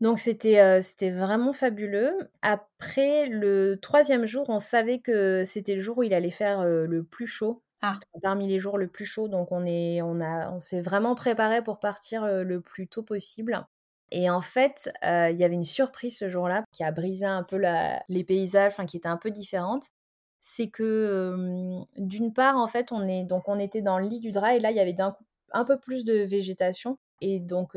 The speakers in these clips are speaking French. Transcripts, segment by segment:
Donc c'était, c'était vraiment fabuleux. Après le troisième jour, on savait que c'était le jour où il allait faire, le plus chaud. Ah. Parmi les jours le plus chaud, donc on est on a on s'est vraiment préparé pour partir, le plus tôt possible. Et en fait, il y avait une surprise ce jour-là qui a brisé un peu la les paysages, enfin qui était un peu différente. C'est que, d'une part, en fait, on est donc on était dans le lit du drap et là, il y avait d'un coup un peu plus de végétation et donc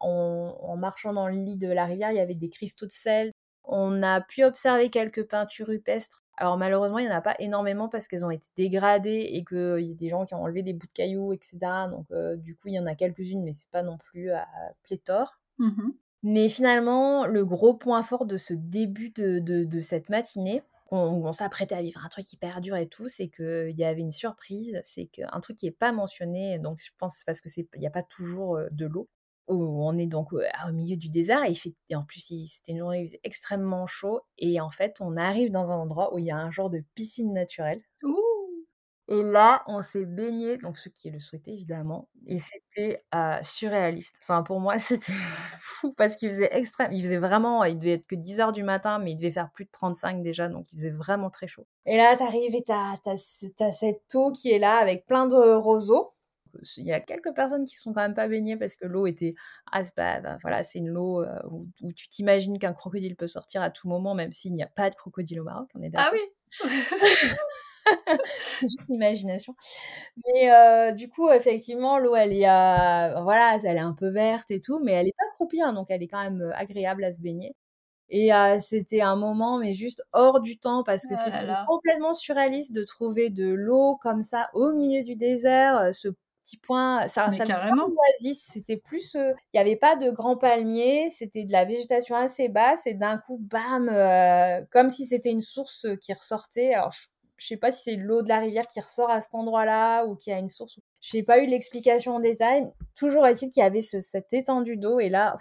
en marchant dans le lit de la rivière, il y avait des cristaux de sel. On a pu observer quelques peintures rupestres. Alors malheureusement, il n'y en a pas énormément parce qu'elles ont été dégradées et qu'il y a des gens qui ont enlevé des bouts de cailloux, etc. Donc du coup, il y en a quelques-unes, mais c'est pas non plus à pléthore. Mmh mais finalement, le gros point fort de ce début de, de, cette matinée, on, s'apprêtait à vivre un truc hyper dur et tout, c'est qu'il y avait une surprise, c'est qu'un truc qui n'est pas mentionné, donc je pense parce qu'il n'y a pas toujours de l'eau, où on est donc au milieu du désert et en plus c'était une journée extrêmement chaud et en fait on arrive dans un endroit où il y a un genre de piscine naturelle. Ouh et là, on s'est baigné, donc ceux qui le souhaitaient évidemment, et c'était surréaliste. Enfin, pour moi, c'était fou parce qu'il faisait extrême. Il faisait vraiment, il devait être que 10 heures du matin, mais il devait faire plus de 35 déjà, donc il faisait vraiment très chaud. Et là, t'arrives et t'as, as, cette eau qui est là avec plein de roseaux. Il y a quelques personnes qui sont quand même pas baignées parce que l'eau était ah c'est pas ben voilà c'est une eau où, où, tu t'imagines qu'un crocodile peut sortir à tout moment même s'il n'y a pas de crocodile au Maroc on est d'accord ah oui c'est juste l'imagination. Mais euh, du coup, effectivement, l'eau, elle est, euh, voilà, elle est un peu verte et tout, mais elle est pas croupie, hein, donc elle est quand même euh, agréable à se baigner. Et c'était un moment, mais juste hors du temps, parce que oh c'était complètement surréaliste de trouver de l'eau comme ça au milieu du désert, ce petit point, ça, ça carrément. oasis, c'était plus, il n'y avait pas de grands palmiers, c'était de la végétation assez basse, et d'un coup, bam, comme si c'était une source qui ressortait. Alors, je je sais pas si c'est l'eau de la rivière qui ressort à cet endroit-là ou qu'il y a une source. Je n'ai pas eu l'explication en détail. Toujours est-il qu'il y avait cette étendue d'eau et là,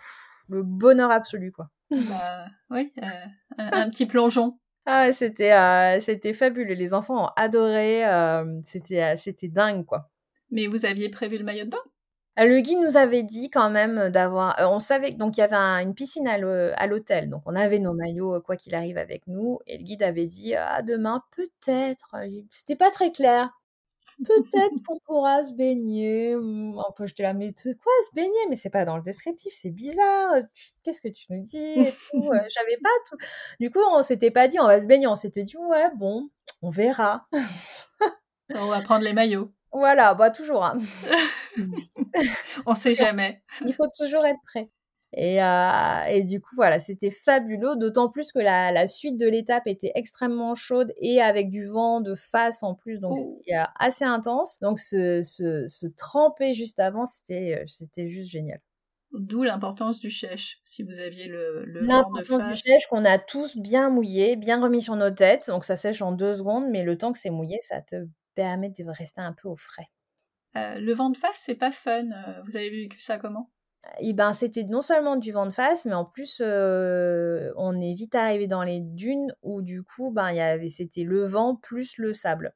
le bonheur absolu, quoi. Bah, oui, euh, un, petit plongeon. Ah, c'était euh, c'était fabuleux. Les enfants ont adoré. Euh, c'était c'était dingue, quoi. Mais vous aviez prévu le maillot de bain? Le guide nous avait dit quand même d'avoir. Euh, on savait donc il y avait une piscine à l'hôtel, donc on avait nos maillots euh, quoi qu'il arrive avec nous. Et le guide avait dit ah demain peut-être. C'était pas très clair. Peut-être qu'on pourra se baigner. Enfin, je te la mets quoi se baigner? Mais c'est pas dans le descriptif, c'est bizarre. Qu'est-ce que tu nous dis J'avais pas tout. Du coup, on s'était pas dit on va se baigner. On s'était dit ouais bon, on verra. on va prendre les maillots. Voilà, bah toujours. Hein. On sait jamais. Il faut toujours être prêt. Et, euh, et du coup, voilà, c'était fabuleux, d'autant plus que la, la suite de l'étape était extrêmement chaude et avec du vent de face en plus, donc c'était euh, assez intense. Donc se, se, se tremper juste avant, c'était euh, c'était juste génial. D'où l'importance du chèche, si vous aviez le, le L'importance du chèche qu'on a tous bien mouillé, bien remis sur nos têtes, donc ça sèche en deux secondes, mais le temps que c'est mouillé, ça te permet de rester un peu au frais. Euh, le vent de face, c'est pas fun. Euh, vous avez vécu ça comment? Eh ben, c'était non seulement du vent de face, mais en plus, euh, on est vite arrivé dans les dunes où du coup, ben, y avait, c'était le vent plus le sable.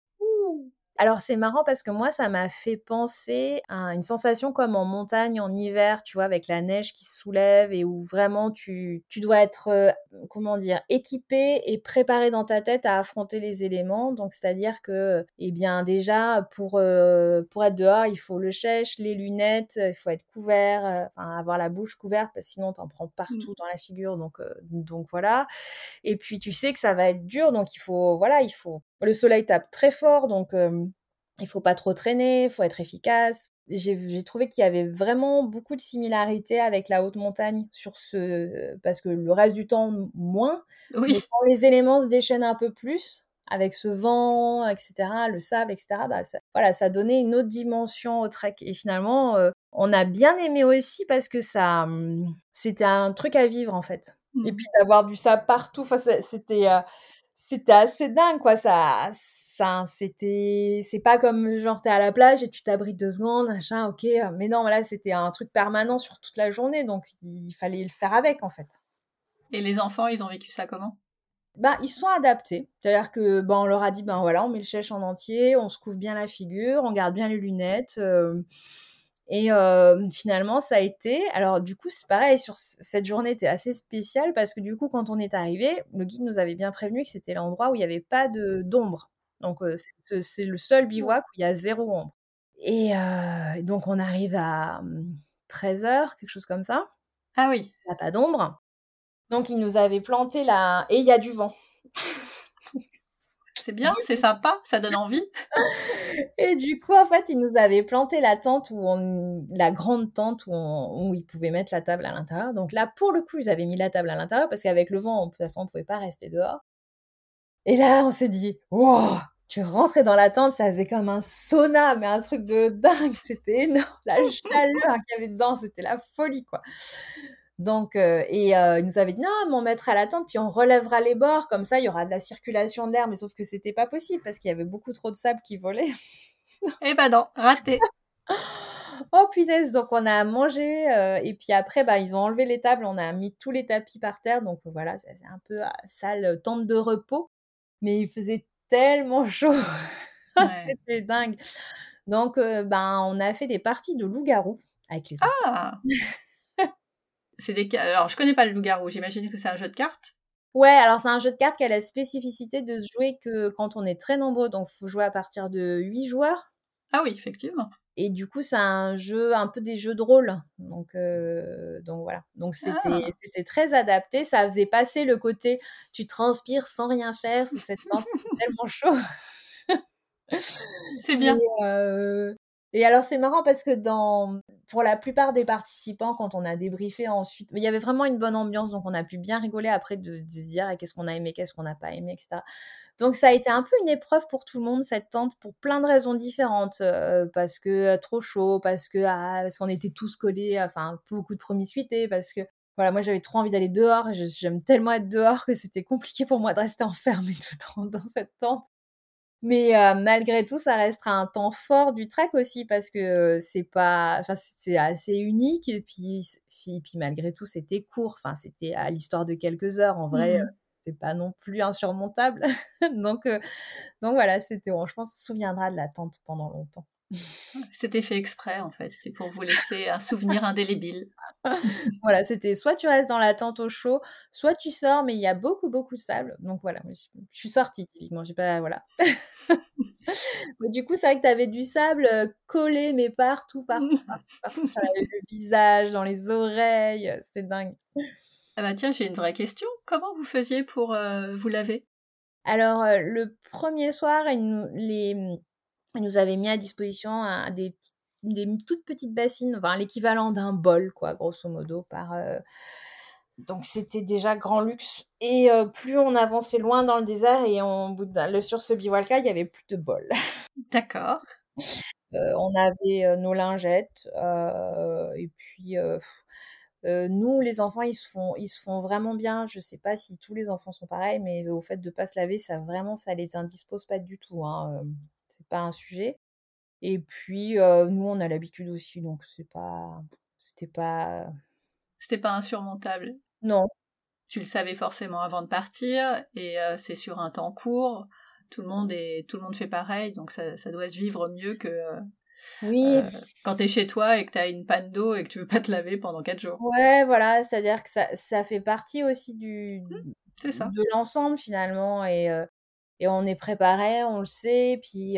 Alors c'est marrant parce que moi ça m'a fait penser à une sensation comme en montagne en hiver, tu vois, avec la neige qui se soulève et où vraiment tu, tu dois être, euh, comment dire, équipé et préparé dans ta tête à affronter les éléments. Donc c'est-à-dire que, eh bien déjà pour, euh, pour être dehors, il faut le chèche, les lunettes, il faut être couvert, euh, enfin avoir la bouche couverte parce que sinon t'en prends partout mmh. dans la figure. Donc, donc voilà. Et puis tu sais que ça va être dur, donc il faut, voilà, il faut le soleil tape très fort, donc euh, il faut pas trop traîner, il faut être efficace. J'ai trouvé qu'il y avait vraiment beaucoup de similarités avec la haute montagne sur ce parce que le reste du temps moins. Oui. quand les éléments se déchaînent un peu plus avec ce vent, etc., le sable, etc. Bah ça, voilà, ça donnait une autre dimension au trek. Et finalement, euh, on a bien aimé aussi parce que ça, c'était un truc à vivre en fait. Et mmh. puis d'avoir du sable partout, c'était euh, c'était assez dingue, quoi. Ça, ça c'était, c'est pas comme genre t'es à la plage et tu t'abrites deux secondes, machin, ok. Mais non, là, c'était un truc permanent sur toute la journée, donc il fallait le faire avec, en fait. Et les enfants, ils ont vécu ça comment? Bah, ils sont adaptés. C'est-à-dire que ben, on leur a dit ben voilà, on met le chèche en entier, on se couvre bien la figure, on garde bien les lunettes. Euh, Et euh, finalement, ça a été. Alors, du coup, c'est pareil, sur cette journée était assez spéciale parce que du coup, quand on est arrivé, le guide nous avait bien prévenu que c'était l'endroit où il n'y avait pas d'ombre. Donc, euh, c'est le seul bivouac où il y a zéro ombre. Et euh, donc, on arrive à 13h, hum, quelque chose comme ça. Ah oui. Il n'y a pas d'ombre. Donc, il nous avait planté là. Et il y a du vent. C'est bien, c'est sympa, ça donne envie. Et du coup, en fait, ils nous avaient planté la tente, où on, la grande tente où, on, ils pouvaient mettre la table à l'intérieur. Donc là, pour le coup, ils avaient mis la table à l'intérieur parce qu'avec le vent, de toute façon, on pouvait pas rester dehors. Et là, on s'est dit, wow, tu rentrais dans la tente, ça faisait comme un sauna, mais un truc de dingue. C'était énorme. La chaleur qu'il y avait dedans, c'était la folie, quoi. Donc, euh, et euh, il nous avait dit non, mais on mettra la tente, puis on relèvera les bords, comme ça il y aura de la circulation d'air, mais sauf que c'était pas possible parce qu'il y avait beaucoup trop de sable qui volait. eh ben non, raté. oh punaise, donc on a mangé, euh, et puis après, bah, ils ont enlevé les tables, on a mis tous les tapis par terre, donc voilà, c'est un peu sale tente de repos, mais il faisait tellement chaud, c'était dingue. Donc, ben, on a fait des parties de loup-garou avec les Ah c'est des... Alors, je connais pas le loup-garou, j'imagine que c'est un jeu de cartes. Ouais, alors c'est un jeu de cartes qui a la spécificité de se jouer que quand on est très nombreux, donc il faut jouer à partir de 8 joueurs. Ah oui, effectivement. Et du coup, c'est un jeu, un peu des jeux de rôle. Donc, euh, donc voilà. Donc c'était, ah. c'était très adapté. Ça faisait passer le côté tu transpires sans rien faire sous cette tente, tellement chaud. c'est bien. Euh, et alors c'est marrant parce que dans pour la plupart des participants, quand on a débriefé ensuite, il y avait vraiment une bonne ambiance, donc on a pu bien rigoler après de, se dire qu'est-ce qu'on a aimé, qu'est-ce qu'on n'a pas aimé, etc. Donc ça a été un peu une épreuve pour tout le monde cette tente pour plein de raisons différentes, euh, parce que euh, trop chaud, parce que ah, parce qu'on était tous collés, enfin beaucoup de promiscuité, parce que voilà, moi j'avais trop envie d'aller dehors, j'aime tellement être dehors que c'était compliqué pour moi de rester enfermée tout le temps dans cette tente. Mais euh, malgré tout, ça restera un temps fort du trek aussi parce que c'est pas, enfin c'est assez unique et puis, puis, malgré tout c'était court. Enfin c'était à l'histoire de quelques heures. En vrai, mmh c'est pas non plus insurmontable. donc euh, donc voilà, c'était. Je pense qu'on se souviendra de l'attente pendant longtemps. C'était fait exprès en fait, c'était pour vous laisser un souvenir indélébile. voilà, c'était soit tu restes dans la tente au chaud, soit tu sors, mais il y a beaucoup beaucoup de sable. Donc voilà, je, suis sortie typiquement, j'ai pas voilà. du coup, c'est vrai que tu avais du sable euh, collé mais partout, partout, partout, sur le visage, dans les oreilles, euh, c'était dingue. Ah bah tiens, j'ai une vraie question. Comment vous faisiez pour euh, vous laver? Alors le premier soir, les nous avaient mis à disposition des, toutes petites bassines, enfin l'équivalent d'un bol, quoi, grosso modo, par. Euh, donc c'était déjà grand luxe. Et euh, plus on avançait loin dans le désert et on, le, sur ce bivouac-là, il y avait plus de bol. D'accord. Euh, on avait nos lingettes et puis nous, les enfants, ils se font, ils se font vraiment bien. Je sais pas si tous les enfants sont pareils, mais au fait de pas se laver, ça vraiment, ça les indispose pas du tout. Hein pas un sujet. Et puis, nous, on a l'habitude aussi, donc c'est pas. C'était pas. C'était pas insurmontable? Non. Tu le savais forcément avant de partir, et c'est sur un temps court. Tout le monde est, tout le monde fait pareil, donc ça, ça doit se vivre mieux que. Oui. quand tu es chez toi et que tu as une panne d'eau et que tu veux pas te laver pendant quatre jours. Ouais, voilà, c'est-à-dire que ça, ça, fait partie aussi du, mmh, c'est ça. de l'ensemble finalement. Et, et on est préparé, on le sait, puis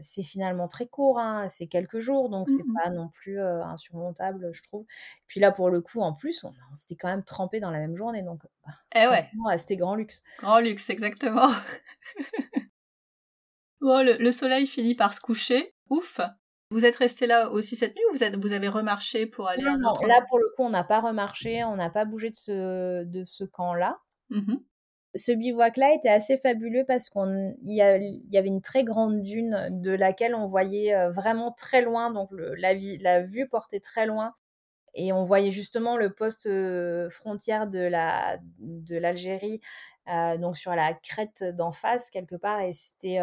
c'est finalement très court, hein, c'est quelques jours, donc c'est mmh pas non plus insurmontable, je trouve. Puis là, pour le coup, en plus, on, s'était quand même trempé dans la même journée, donc bah, eh ouais. c'était grand luxe. Grand luxe, exactement. bon, le, soleil finit par se coucher, ouf. Vous êtes resté là aussi cette nuit ou vous, êtes, vous avez remarché pour aller Non, non là pour le coup, on n'a pas remarché, on n'a pas bougé de ce, de ce camp-là. Mmh ce bivouac-là était assez fabuleux parce qu'il y, avait une très grande dune de laquelle on voyait euh, vraiment très loin, donc la, vue portait très loin. Et on voyait justement le poste euh, frontière de la de l'Algérie, euh, donc sur la crête d'en face quelque part, et c'était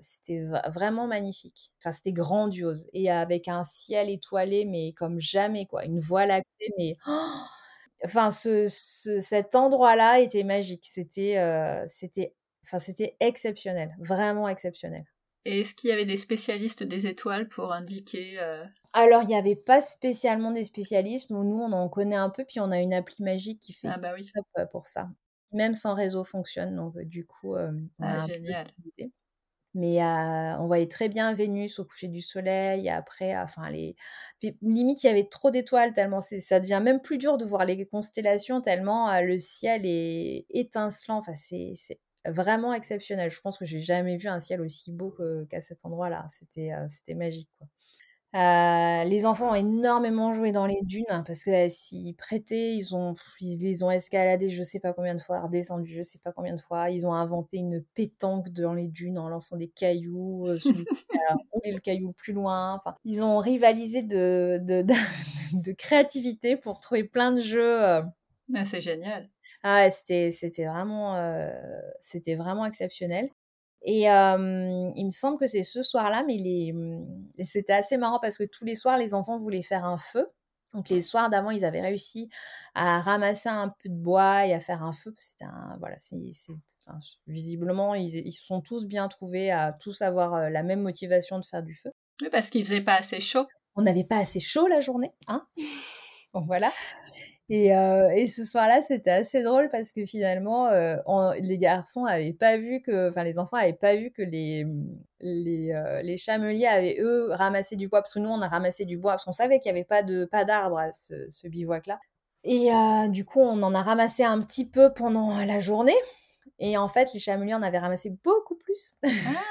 c'était vraiment magnifique. Enfin, c'était grandiose et avec un ciel étoilé, mais comme jamais quoi, une voie lactée, mais oh enfin, ce, cet endroit-là était magique. C'était, euh, c'était, enfin, c'était exceptionnel, vraiment exceptionnel. Et est-ce qu'il y avait des spécialistes des étoiles pour indiquer euh, Alors, il y avait pas spécialement des spécialistes, nous nous, on en connaît un peu, puis on a une appli magique qui fait Ah bah oui. top, pour ça. Même sans réseau fonctionne, donc du coup, on a Ah un peu génial. utilisé. Mais on voyait très bien Vénus au coucher du soleil et après, enfin les limite, il y avait trop d'étoiles tellement ça devient même plus dur de voir les constellations tellement, le ciel est étincelant. Enfin, c'est vraiment exceptionnel. Je pense que j'ai jamais vu un ciel aussi beau qu'à cet endroit-là. C'était, c'était magique, quoi. Heu, les enfants ont énormément joué dans les dunes parce qu'elles s'y prêtaient. Ils ont ils les ont escaladées je sais pas combien de fois, redescendus je sais pas combien de fois. Ils ont inventé une pétanque dans les dunes en lançant des cailloux, a roulé le caillou plus loin. Enfin, ils ont rivalisé de de de créativité pour trouver plein de jeux, Ah, c'est génial. Ah ouais, c'était c'était vraiment, c'était vraiment exceptionnel. Et il me semble que c'est ce soir-là, mais les c'était assez marrant parce que tous les soirs, les enfants voulaient faire un feu. Donc les soirs d'avant, ils avaient réussi à ramasser un peu de bois et à faire un feu. C'était voilà, c'est enfin, visiblement, ils ils se sont tous bien trouvés à tous avoir, la même motivation de faire du feu. Oui, parce qu'il faisait pas assez chaud. On n'avait pas assez chaud la journée, hein? Donc voilà. Et, et, ce soir-là, c'était assez drôle parce que finalement, les garçons avaient pas vu que, enfin les enfants avaient pas vu que les les, les chameliers avaient eux ramassé du bois parce que nous on a ramassé du bois parce qu'on savait qu'il y avait pas de pas d'arbres à ce, ce bivouac-là. Et du coup, on en a ramassé un petit peu pendant la journée. Et en fait, les chameliers en avaient ramassé beaucoup plus.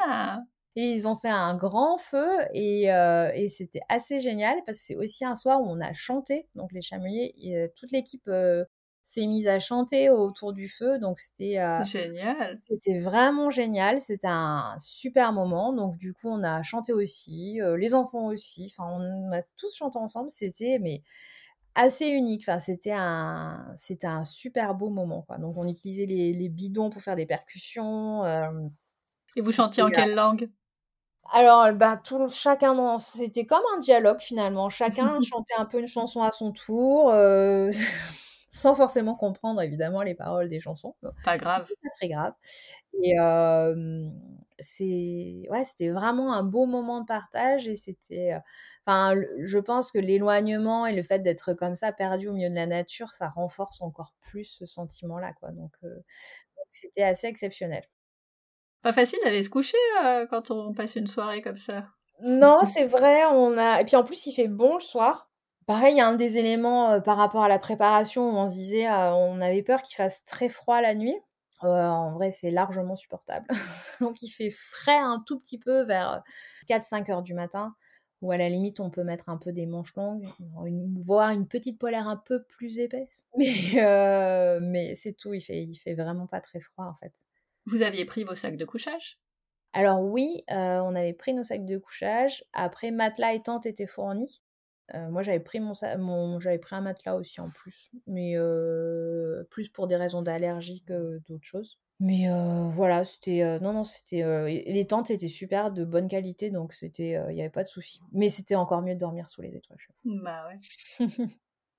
Ah et ils ont fait un grand feu et, euh, et c'était assez génial parce que c'est aussi un soir où on a chanté. Donc les chameliers, et, toute l'équipe euh, s'est mise à chanter autour du feu. Donc c'était euh, génial. C'était vraiment génial. C'était un super moment. Donc du coup, on a chanté aussi, les enfants aussi. Enfin, on a tous chanté ensemble. C'était mais assez unique. Enfin, c'était un, c'était un super beau moment. Quoi. Donc on utilisait les, les bidons pour faire des percussions. et vous chantiez en quelle langue? Alors, bah, tout, chacun, c'était comme un dialogue finalement. Chacun chantait un peu une chanson à son tour, euh, sans forcément comprendre évidemment les paroles des chansons. Pas grave. Pas très grave. Et euh, c'est, ouais, c'était vraiment un beau moment de partage et c'était, euh, je pense que l'éloignement et le fait d'être comme ça perdu au milieu de la nature, ça renforce encore plus ce sentiment-là, quoi. Donc, c'était assez exceptionnel. Pas facile d'aller se coucher euh, quand on passe une soirée comme ça. Non, c'est vrai, on a. Et puis en plus, il fait bon le soir. Pareil, il y a un des éléments euh, par rapport à la préparation où on se disait, euh, on avait peur qu'il fasse très froid la nuit. en vrai, c'est largement supportable. Donc, il fait frais un tout petit peu vers 4-5 heures du matin, ou à la limite, on peut mettre un peu des manches longues, voire une petite polaire un peu plus épaisse. Mais, mais c'est tout, il fait, il fait vraiment pas très froid en fait. Vous aviez pris vos sacs de couchage? Alors oui, euh, on avait pris nos sacs de couchage. Après, matelas et tente étaient fournis. Euh, moi, j'avais pris mon, mon j'avais pris un matelas aussi en plus, mais euh, plus pour des raisons d'allergie que d'autres choses. Mais voilà, c'était non non, c'était les tentes étaient super de bonne qualité, donc c'était il n'y avait pas de souci. Mais c'était encore mieux de dormir sous les étoiles. Bah ouais.